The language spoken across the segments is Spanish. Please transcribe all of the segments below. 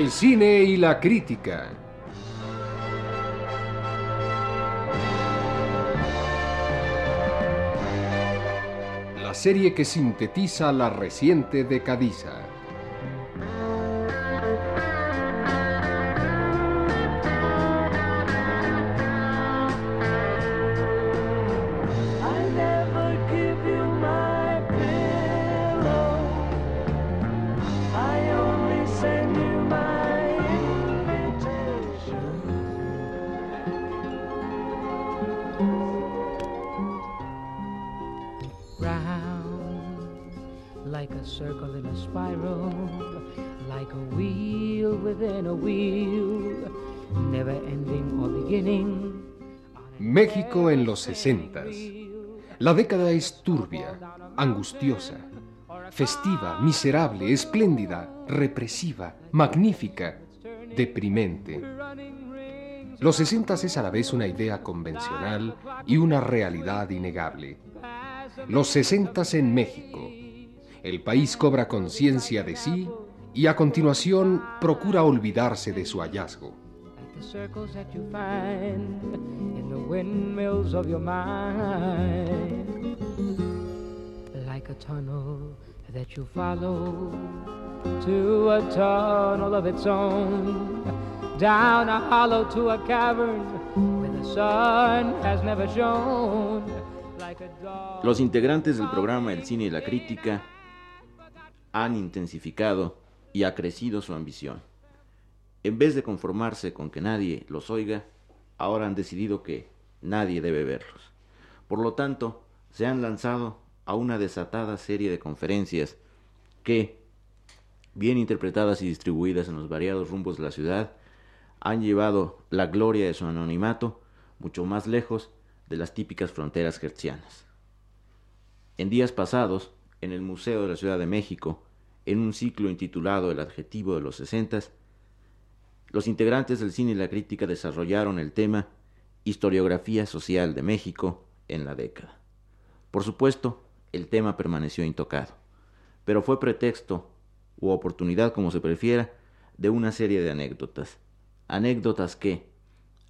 El cine y la crítica. La serie que sintetiza la reciente decadiza. México en los 60. La década es turbia, angustiosa, festiva, miserable, espléndida, represiva, magnífica, deprimente. Los 60 es a la vez una idea convencional y una realidad innegable. Los 60 en México. El país cobra conciencia de sí y a continuación procura olvidarse de su hallazgo. Windmills of your mind, like a tunnel that you follow to a tunnel of its own, down a hollow to a cavern where the sun has never shone. Like a dog. Los integrantes del programa El Cine y la Crítica han intensificado y acrecido su ambición. En vez de conformarse con que nadie los oiga, ahora han decidido que nadie debe verlos. Por lo tanto, se han lanzado a una desatada serie de conferencias que, bien interpretadas y distribuidas en los variados rumbos de la ciudad, han llevado la gloria de su anonimato mucho más lejos de las típicas fronteras hertzianas. En días pasados, en el Museo de la Ciudad de México, en un ciclo intitulado El adjetivo de los sesentas, los integrantes del cine y la crítica desarrollaron el tema Historiografía social de México en la década. Por supuesto, el tema permaneció intocado, pero fue pretexto u oportunidad, como se prefiera, de una serie de anécdotas. Anécdotas que,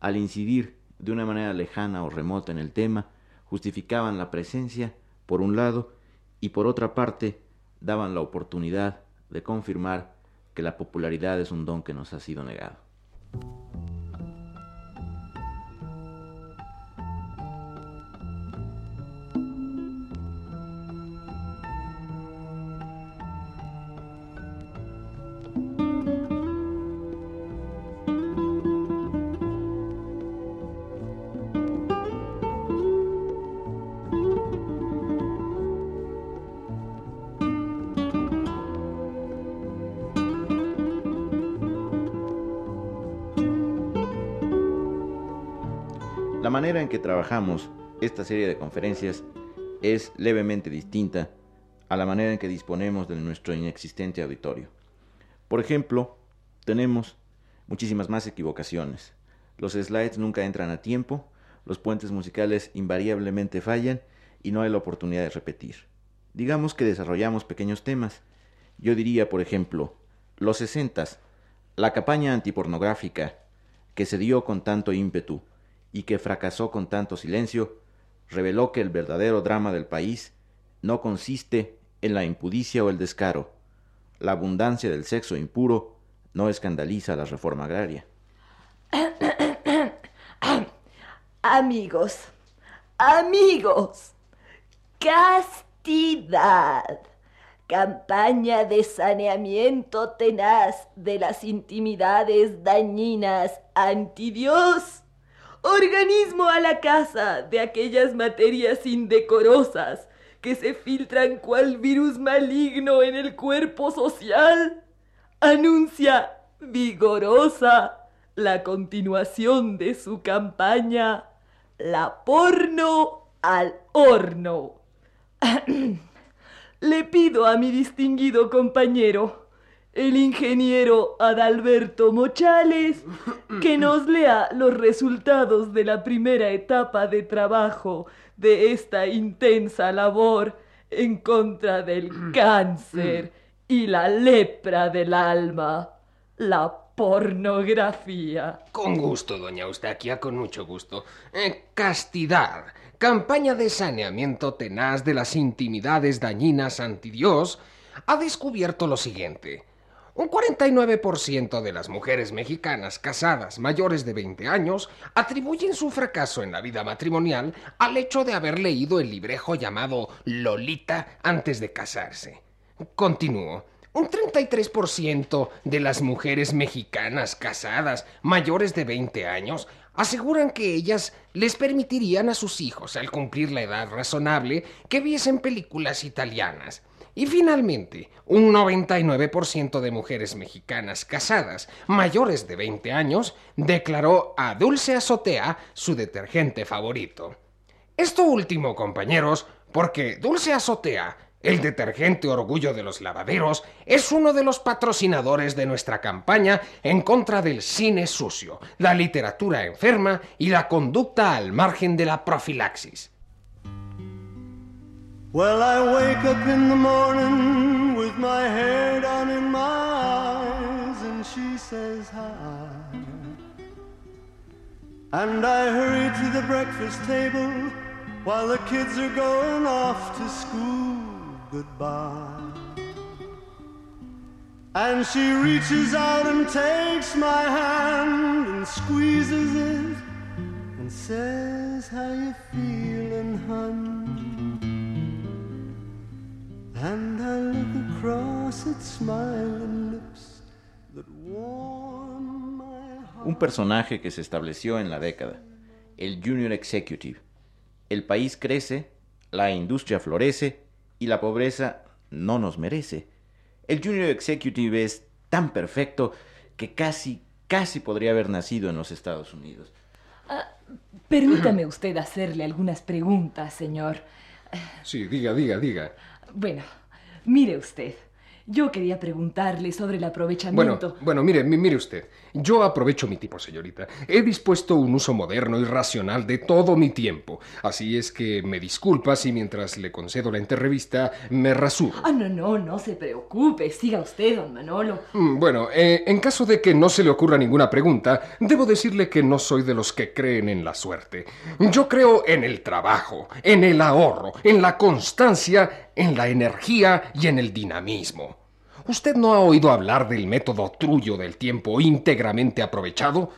al incidir de una manera lejana o remota en el tema, justificaban la presencia, por un lado, y por otra parte, daban la oportunidad de confirmar que la popularidad es un don que nos ha sido negado. La manera en que trabajamos esta serie de conferencias es levemente distinta a la manera en que disponemos de nuestro inexistente auditorio. Por ejemplo, tenemos muchísimas más equivocaciones. Los slides nunca entran a tiempo, los puentes musicales invariablemente fallan y no hay la oportunidad de repetir. Digamos que desarrollamos pequeños temas. Yo diría, por ejemplo, los sesentas, la campaña antipornográfica que se dio con tanto ímpetu y que fracasó con tanto silencio, reveló que el verdadero drama del país no consiste en la impudicia o el descaro. La abundancia del sexo impuro no escandaliza la reforma agraria. Amigos, amigos, castidad, campaña de saneamiento tenaz de las intimidades dañinas anti Dios, organismo a la casa de aquellas materias indecorosas que se filtran cual virus maligno en el cuerpo social, anuncia vigorosa la continuación de su campaña, la porno al horno. Le pido a mi distinguido compañero, el ingeniero Adalberto Mochales, que nos lea los resultados de la primera etapa de trabajo de esta intensa labor en contra del cáncer y la lepra del alma, la pornografía. Con gusto, doña Eustaquia, con mucho gusto. Eh, castidad, campaña de saneamiento tenaz de las intimidades dañinas anti Dios, ha descubierto lo siguiente. Un 49% de las mujeres mexicanas casadas mayores de 20 años atribuyen su fracaso en la vida matrimonial al hecho de haber leído el librejo llamado Lolita antes de casarse. Continúo. Un 33% de las mujeres mexicanas casadas mayores de 20 años aseguran que ellas les permitirían a sus hijos, al cumplir la edad razonable, que viesen películas italianas. Y finalmente, un 99% de mujeres mexicanas casadas mayores de 20 años declaró a Dulce Azotea su detergente favorito. Esto último, compañeros, porque Dulce Azotea, el detergente orgullo de los lavaderos, es uno de los patrocinadores de nuestra campaña en contra del cine sucio, la literatura enferma y la conducta al margen de la profilaxis. Well, I wake up in the morning with my hair down in my eyes, and she says hi. And I hurry to the breakfast table while the kids are going off to school. Goodbye. And she reaches out and takes my hand and squeezes it and says, How you feeling, hun? And I look across at smiling lips that warm my heart. Un personaje que se estableció en la década, el Junior Executive. El país crece, la industria florece y la pobreza no nos merece. El Junior Executive es tan perfecto que casi, casi podría haber nacido en los Estados Unidos. Permítame usted hacerle algunas preguntas, señor. Sí, diga, diga, diga. Bueno, mire usted. Yo quería preguntarle sobre el Bueno, aprovechamiento. bueno, mire, mi- mire usted. Yo aprovecho mi tiempo, señorita. He dispuesto un uso moderno y racional de todo mi tiempo. Así es que me disculpa si mientras le concedo la entrevista me rasuro. Ah, no, no, no se preocupe. Siga usted, don Manolo. Mm, Bueno, eh, en caso de que no se le ocurra ninguna pregunta, debo decirle que no soy de los que creen en la suerte. Yo creo en el trabajo, en el ahorro, en la constancia, en la energía y en el dinamismo. ¿Usted no ha oído hablar del método trullo del tiempo íntegramente aprovechado?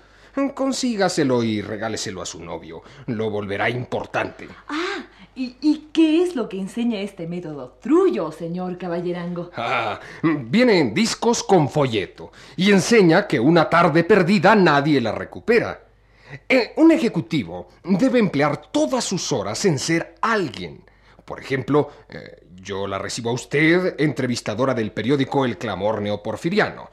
Consígaselo y regáleselo a su novio. Lo volverá importante. Ah, ¿y, y qué es lo que enseña este método trullo, señor caballerango? Ah, viene en discos con folleto y enseña que una tarde perdida nadie la recupera. Eh, un ejecutivo debe emplear todas sus horas en ser alguien. Por ejemplo, eh, yo la recibo a usted, entrevistadora del periódico El Clamor Neoporfiriano.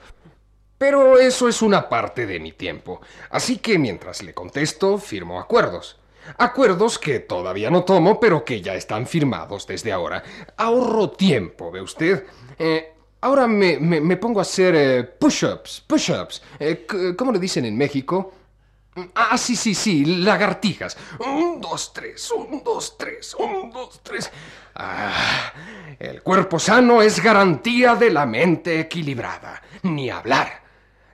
Pero eso es una parte de mi tiempo. Así que mientras le contesto, firmo acuerdos. Acuerdos que todavía no tomo, pero que ya están firmados desde ahora. Ahorro tiempo, ¿ve usted? Eh, ahora me, me- pongo a hacer eh, push-ups, push-ups. Eh, ¿Cómo le dicen en México? Ah, sí, sí, sí, lagartijas. Un, dos, tres, un, dos, tres, un, dos, tres. Ah, el cuerpo sano es garantía de la mente equilibrada. Ni hablar.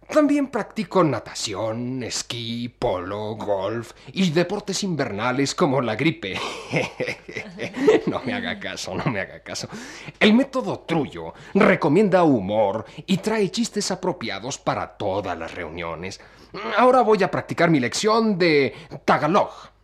También practico natación, esquí, polo, golf y deportes invernales como la gripe. no me haga caso, no me haga caso. El método Trullo recomienda humor y trae chistes apropiados para todas las reuniones. Ahora voy a practicar mi lección de Tagalog.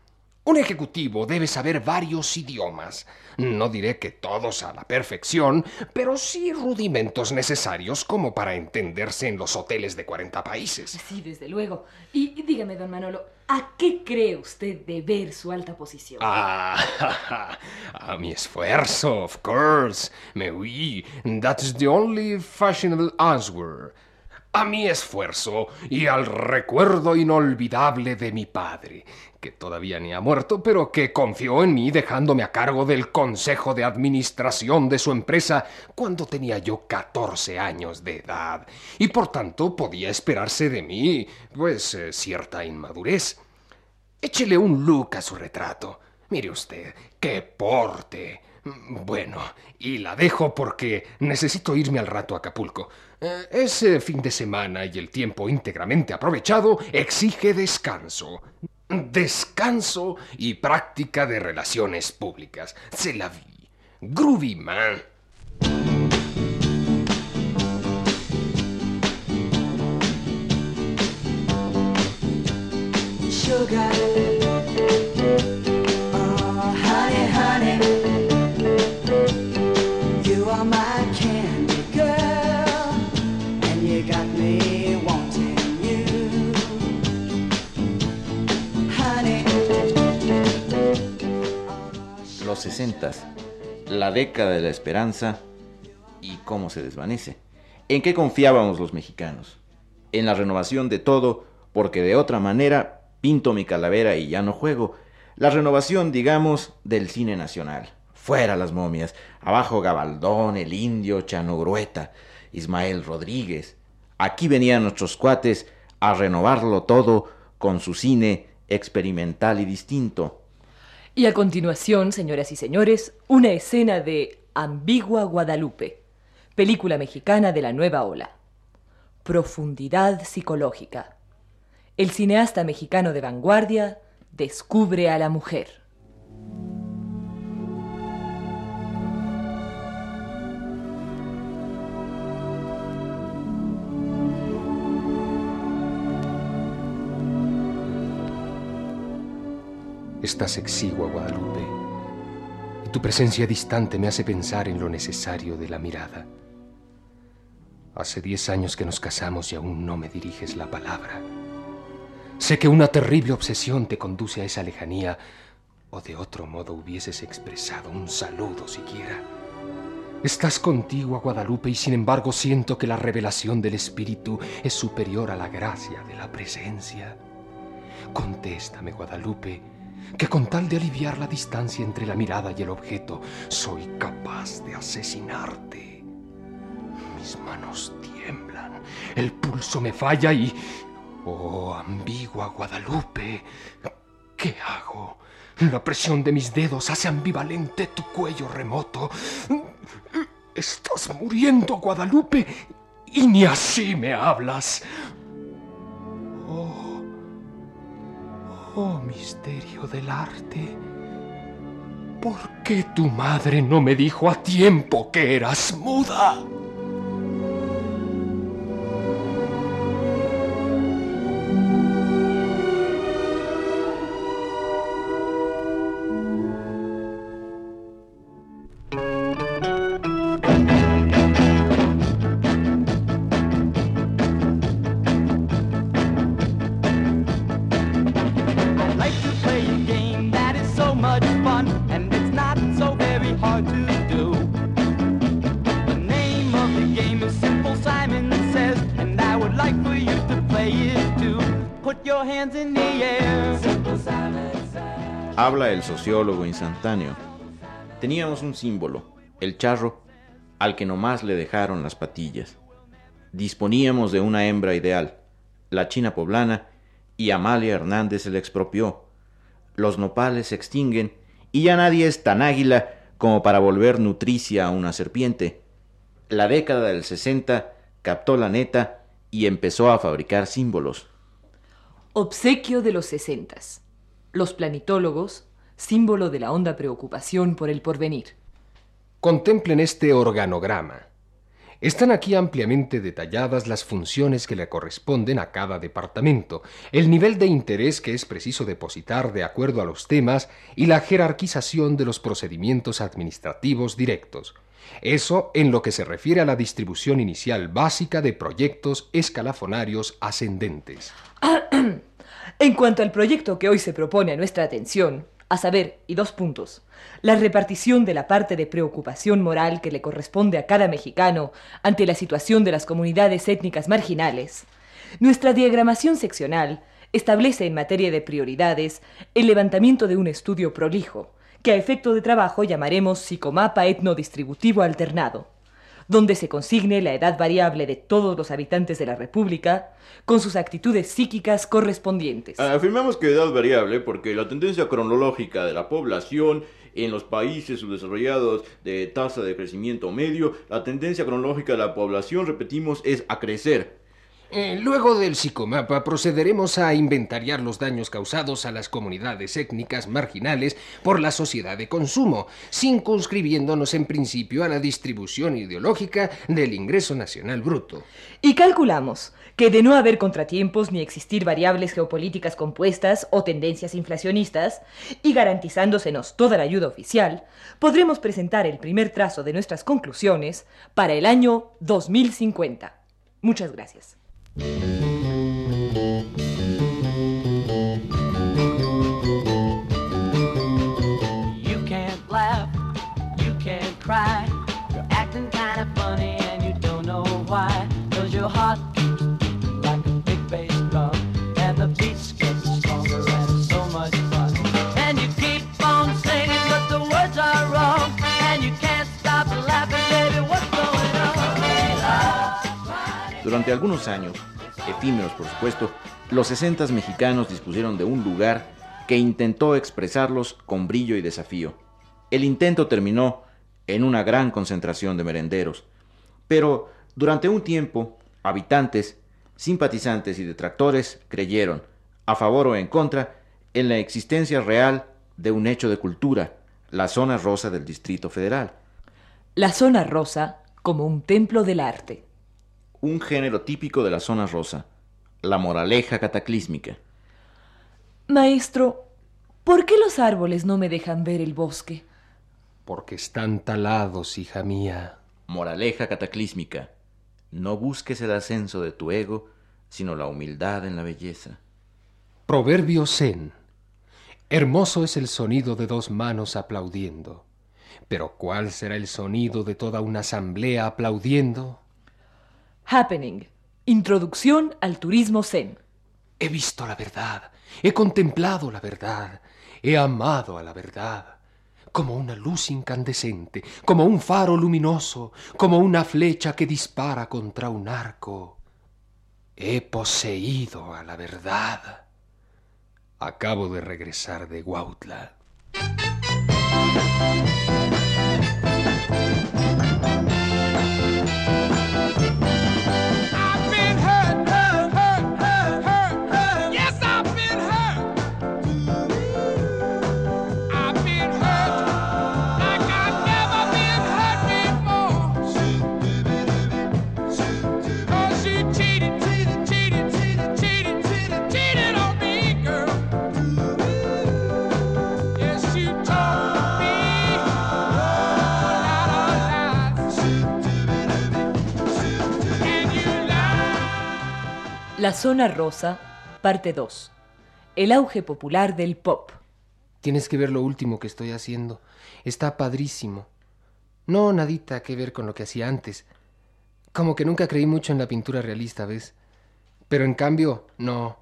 Un ejecutivo debe saber varios idiomas. No diré que todos a la perfección, pero sí rudimentos necesarios como para entenderse en los hoteles de 40 países. Sí, desde luego. Y, y dígame, don Manolo, ¿a qué cree usted deber su alta posición? Ah, a mi esfuerzo, of course. Me oui, that's the only fashionable answer. A mi esfuerzo y al recuerdo inolvidable de mi padre, que todavía ni ha muerto, pero que confió en mí dejándome a cargo del consejo de administración de su empresa cuando tenía yo 14 años de edad, y por tanto podía esperarse de mí, pues, eh, cierta inmadurez. Échele un look a su retrato. Mire usted, qué porte. Bueno, y la dejo porque necesito irme al rato a Acapulco. Eh, Ese fin de semana y el tiempo íntegramente aprovechado exige descanso. Descanso y práctica de relaciones públicas. Se la vi. Groovy man. 60, la década de la esperanza y cómo se desvanece. ¿En qué confiábamos los mexicanos? En la renovación de todo, porque de otra manera pinto mi calavera y ya no juego. La renovación, digamos, del cine nacional. Fuera las momias, abajo Gabaldón, el indio, Chano Grueta, Ismael Rodríguez. Aquí venían nuestros cuates a renovarlo todo con su cine experimental y distinto y a continuación, señoras y señores, una escena de Ambigua Guadalupe, película mexicana de la nueva ola. Profundidad psicológica. El cineasta mexicano de vanguardia descubre a la mujer. Estás exigua, Guadalupe, y tu presencia distante me hace pensar en lo necesario de la mirada. Hace diez años que nos casamos y aún no me diriges la palabra. Sé que una terrible obsesión te conduce a esa lejanía, o de otro modo hubieses expresado un saludo siquiera. Estás contigo, Guadalupe, y sin embargo siento que la revelación del Espíritu es superior a la gracia de la presencia. Contéstame, Guadalupe, que con tal de aliviar la distancia entre la mirada y el objeto, soy capaz de asesinarte. Mis manos tiemblan, el pulso me falla y... Oh, ambigua Guadalupe, ¿qué hago? La presión de mis dedos hace ambivalente tu cuello remoto. Estás muriendo, Guadalupe, y ni así me hablas. Oh, oh misterio del arte. ¿Por qué tu madre no me dijo a tiempo que eras muda? Habla el sociólogo instantáneo. Teníamos un símbolo, el charro, al que nomás le dejaron las patillas. Disponíamos de una hembra ideal, la china poblana, y Amalia Hernández se le expropió. Los nopales se extinguen y ya nadie es tan águila como para volver nutricia a una serpiente. La década del 60 captó la neta y empezó a fabricar símbolos. Obsequio de los sesentas. Los planitólogos, símbolo de la honda preocupación por el porvenir. Contemplen este organograma. Están aquí ampliamente detalladas las funciones que le corresponden a cada departamento, el nivel de interés que es preciso depositar de acuerdo a los temas y la jerarquización de los procedimientos administrativos directos. Eso en lo que se refiere a la distribución inicial básica de proyectos escalafonarios ascendentes. En cuanto al proyecto que hoy se propone a nuestra atención, a saber, y dos puntos, la repartición de la parte de preocupación moral que le corresponde a cada mexicano ante la situación de las comunidades étnicas marginales, nuestra diagramación seccional establece en materia de prioridades el levantamiento de un estudio prolijo, que a efecto de trabajo llamaremos psicomapa etnodistributivo alternado, donde se consigne la edad variable de todos los habitantes de la República con sus actitudes psíquicas correspondientes. Afirmamos que edad variable porque la tendencia cronológica de la población en los países subdesarrollados de tasa de crecimiento medio, la tendencia cronológica de la población, repetimos, es a crecer. Eh, luego del psicomapa procederemos a inventariar los daños causados a las comunidades étnicas marginales por la sociedad de consumo, circunscribiéndonos en principio a la distribución ideológica del ingreso nacional bruto. Y calculamos que de no haber contratiempos ni existir variables geopolíticas compuestas o tendencias inflacionistas, y garantizándosenos toda la ayuda oficial, podremos presentar el primer trazo de nuestras conclusiones para el año 2050. Muchas gracias. You Durante algunos años, efímeros por supuesto, los 60 mexicanos dispusieron de un lugar que intentó expresarlos con brillo y desafío. El intento terminó en una gran concentración de merenderos, pero durante un tiempo, habitantes, simpatizantes y detractores creyeron, a favor o en contra, en la existencia real de un hecho de cultura, la zona rosa del Distrito Federal, La zona rosa como un templo del arte. Un género típico de la zona rosa, la moraleja cataclísmica. Maestro, ¿por qué los árboles no me dejan ver el bosque? Porque están talados, hija mía. Moraleja cataclísmica. No busques el ascenso de tu ego, sino la humildad en la belleza. Proverbio Zen. Hermoso es el sonido de dos manos aplaudiendo. Pero ¿cuál será el sonido de toda una asamblea aplaudiendo? Happening. Introducción al turismo zen. He visto la verdad, he contemplado la verdad, he amado a la verdad, como una luz incandescente, como un faro luminoso, como una flecha que dispara contra un arco. He poseído a la verdad. Acabo de regresar de Huautla. La zona rosa, parte 2. El auge popular del pop. Tienes que ver lo último que estoy haciendo. Está padrísimo. No, nadita que ver con lo que hacía antes. Como que nunca creí mucho en la pintura realista, ¿ves? Pero en cambio, no.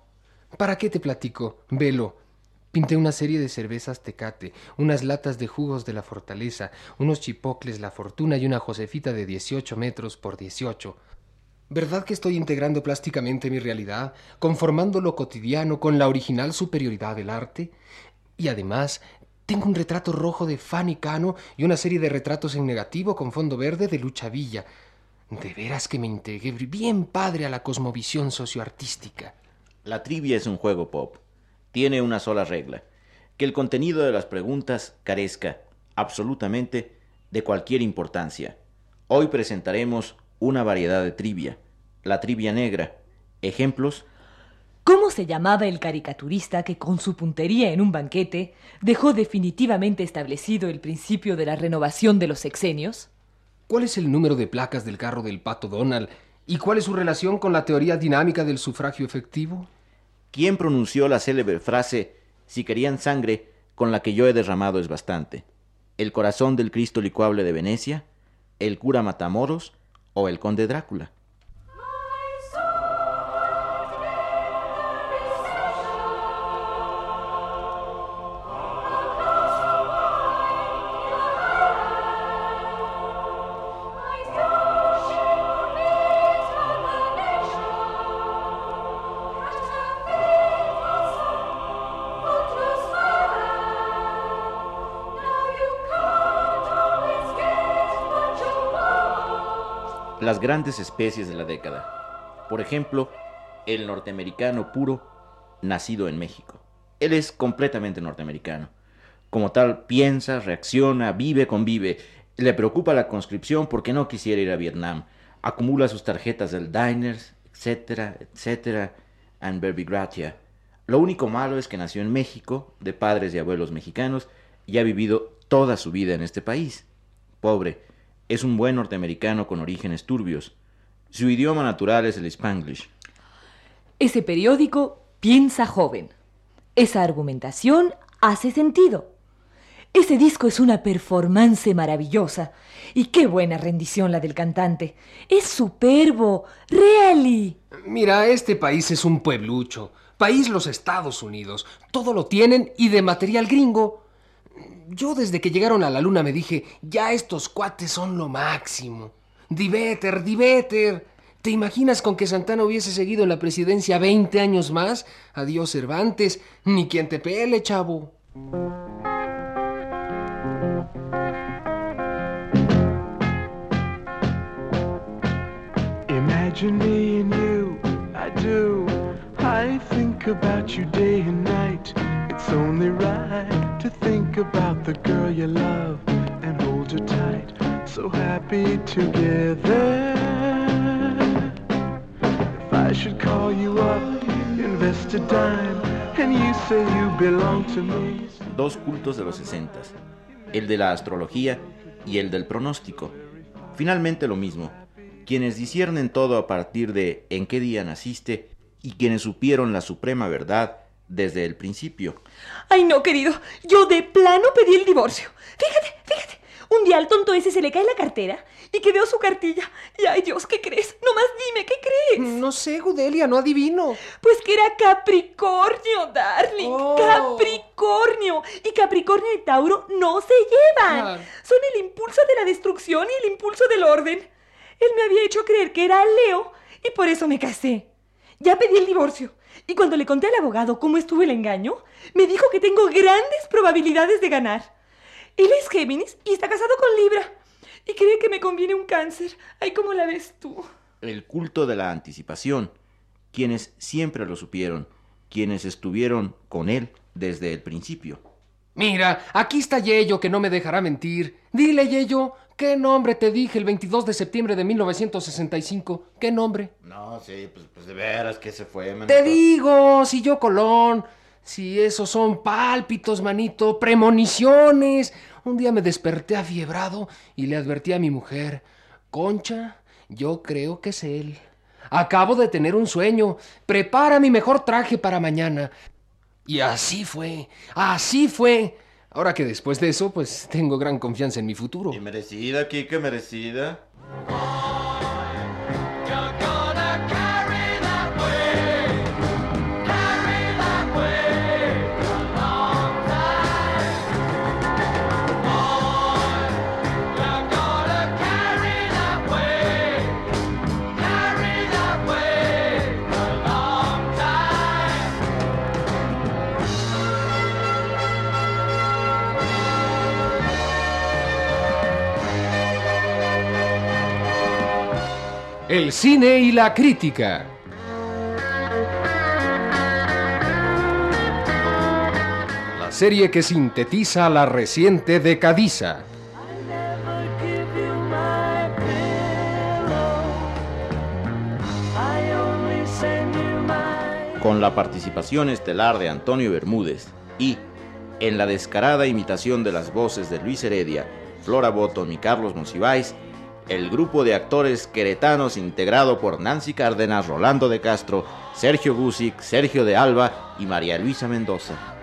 ¿Para qué te platico? Velo. Pinté una serie de cervezas Tecate, unas latas de jugos de la Fortaleza, unos chipocles La Fortuna y una Josefita de 18 metros por 18. ¿Verdad que estoy integrando plásticamente mi realidad, conformando lo cotidiano con la original superioridad del arte? Y además, tengo un retrato rojo de Fanny Cano y una serie de retratos en negativo con fondo verde de Lucha Villa. De veras que me integré bien padre a la cosmovisión socioartística. La trivia es un juego pop. Tiene una sola regla. Que el contenido de las preguntas carezca, absolutamente, de cualquier importancia. Hoy presentaremos una variedad de trivia. La trivia negra. Ejemplos, ¿Cómo se llamaba el caricaturista que con su puntería en un banquete dejó definitivamente establecido el principio de la renovación de los sexenios? ¿Cuál es el número de placas del carro del pato Donald? ¿Y cuál es su relación con la teoría dinámica del sufragio efectivo? ¿quién pronunció la célebre frase Si querían sangre, con la que yo he derramado es bastante? ¿El corazón del Cristo licuable de Venecia? ¿El cura Matamoros? ¿O el conde Drácula? Las grandes especies de la década. Por ejemplo, el norteamericano puro, nacido en México. Él es completamente norteamericano. Como tal, piensa, reacciona, vive, convive. Le preocupa la conscripción porque no quisiera ir a Vietnam. Acumula sus tarjetas del Diners, etcétera, etcétera, and Gratia. Lo único malo es que nació en México, de padres y abuelos mexicanos, y ha vivido toda su vida en este país. Pobre, es un buen norteamericano con orígenes turbios. Su idioma natural es el Spanglish. Ese periódico piensa joven. Esa argumentación hace sentido. Ese disco es una performance maravillosa. Y qué buena rendición la del cantante. Es superbo. Really. Mira, este país es un pueblucho. País los Estados Unidos. Todo lo tienen y de material gringo. Yo desde que llegaron a la luna me dije, ya estos cuates son lo máximo. Diveter, Diveter. ¿Te imaginas con que Santana hubiese seguido en la presidencia 20 años más? Adiós Cervantes, ni quien te pele, chavo. Imagine me and you, I do. I think about you day and night. It's only right to think about the girl you love and hold her tight. So happy together. If I should call you up, invest a dime, and you say you belong to me. Dos cultos de los sesentas, el de la astrología y el del pronóstico. Finalmente lo mismo, quienes disciernen todo a partir de en qué día naciste y quienes supieron la suprema verdad desde el principio. Ay, no, querido. Yo de plano pedí el divorcio. Fíjate, fíjate. Un día al tonto ese se le cae la cartera y que veo su cartilla. Y ay, Dios, ¿qué crees? Nomás dime, ¿qué crees? No sé, Gudelia, no adivino. Pues que era Capricornio, darling. Oh. Capricornio. Y Capricornio y Tauro no se llevan. Son el impulso de la destrucción y el impulso del orden. Él me había hecho creer que era Leo y por eso me casé. Ya pedí el divorcio. Y cuando le conté al abogado cómo estuvo el engaño, me dijo que tengo grandes probabilidades de ganar. Él es Géminis y está casado con Libra. Y cree que me conviene un cáncer. Ay, ¿cómo la ves tú? El culto de la anticipación, quienes siempre lo supieron, quienes estuvieron con él desde el principio. Mira, aquí está Yello que no me dejará mentir. Dile, Yello, ¿qué nombre te dije el 22 de septiembre de 1965? ¿Qué nombre? No, sí, pues, pues de veras que se fue, Te digo, si yo Colón. Si esos son pálpitos, manito, premoniciones. Un día me desperté afiebrado y le advertí a mi mujer, Concha, yo creo que es él. Acabo de tener un sueño. Prepara mi mejor traje para mañana. Y así fue, así fue. Ahora que después de eso, pues tengo gran confianza en mi futuro. Y merecida, Kike, merecida. El cine y la crítica. La serie que sintetiza la reciente decadiza. Con la participación estelar de Antonio Bermúdez y, en la descarada imitación de las voces de Luis Heredia, Flora Botton y Carlos Monsiváis, el grupo de actores queretanos integrado por Nancy Cárdenas, Rolando de Castro, Sergio Gusic, Sergio de Alba y María Luisa Mendoza.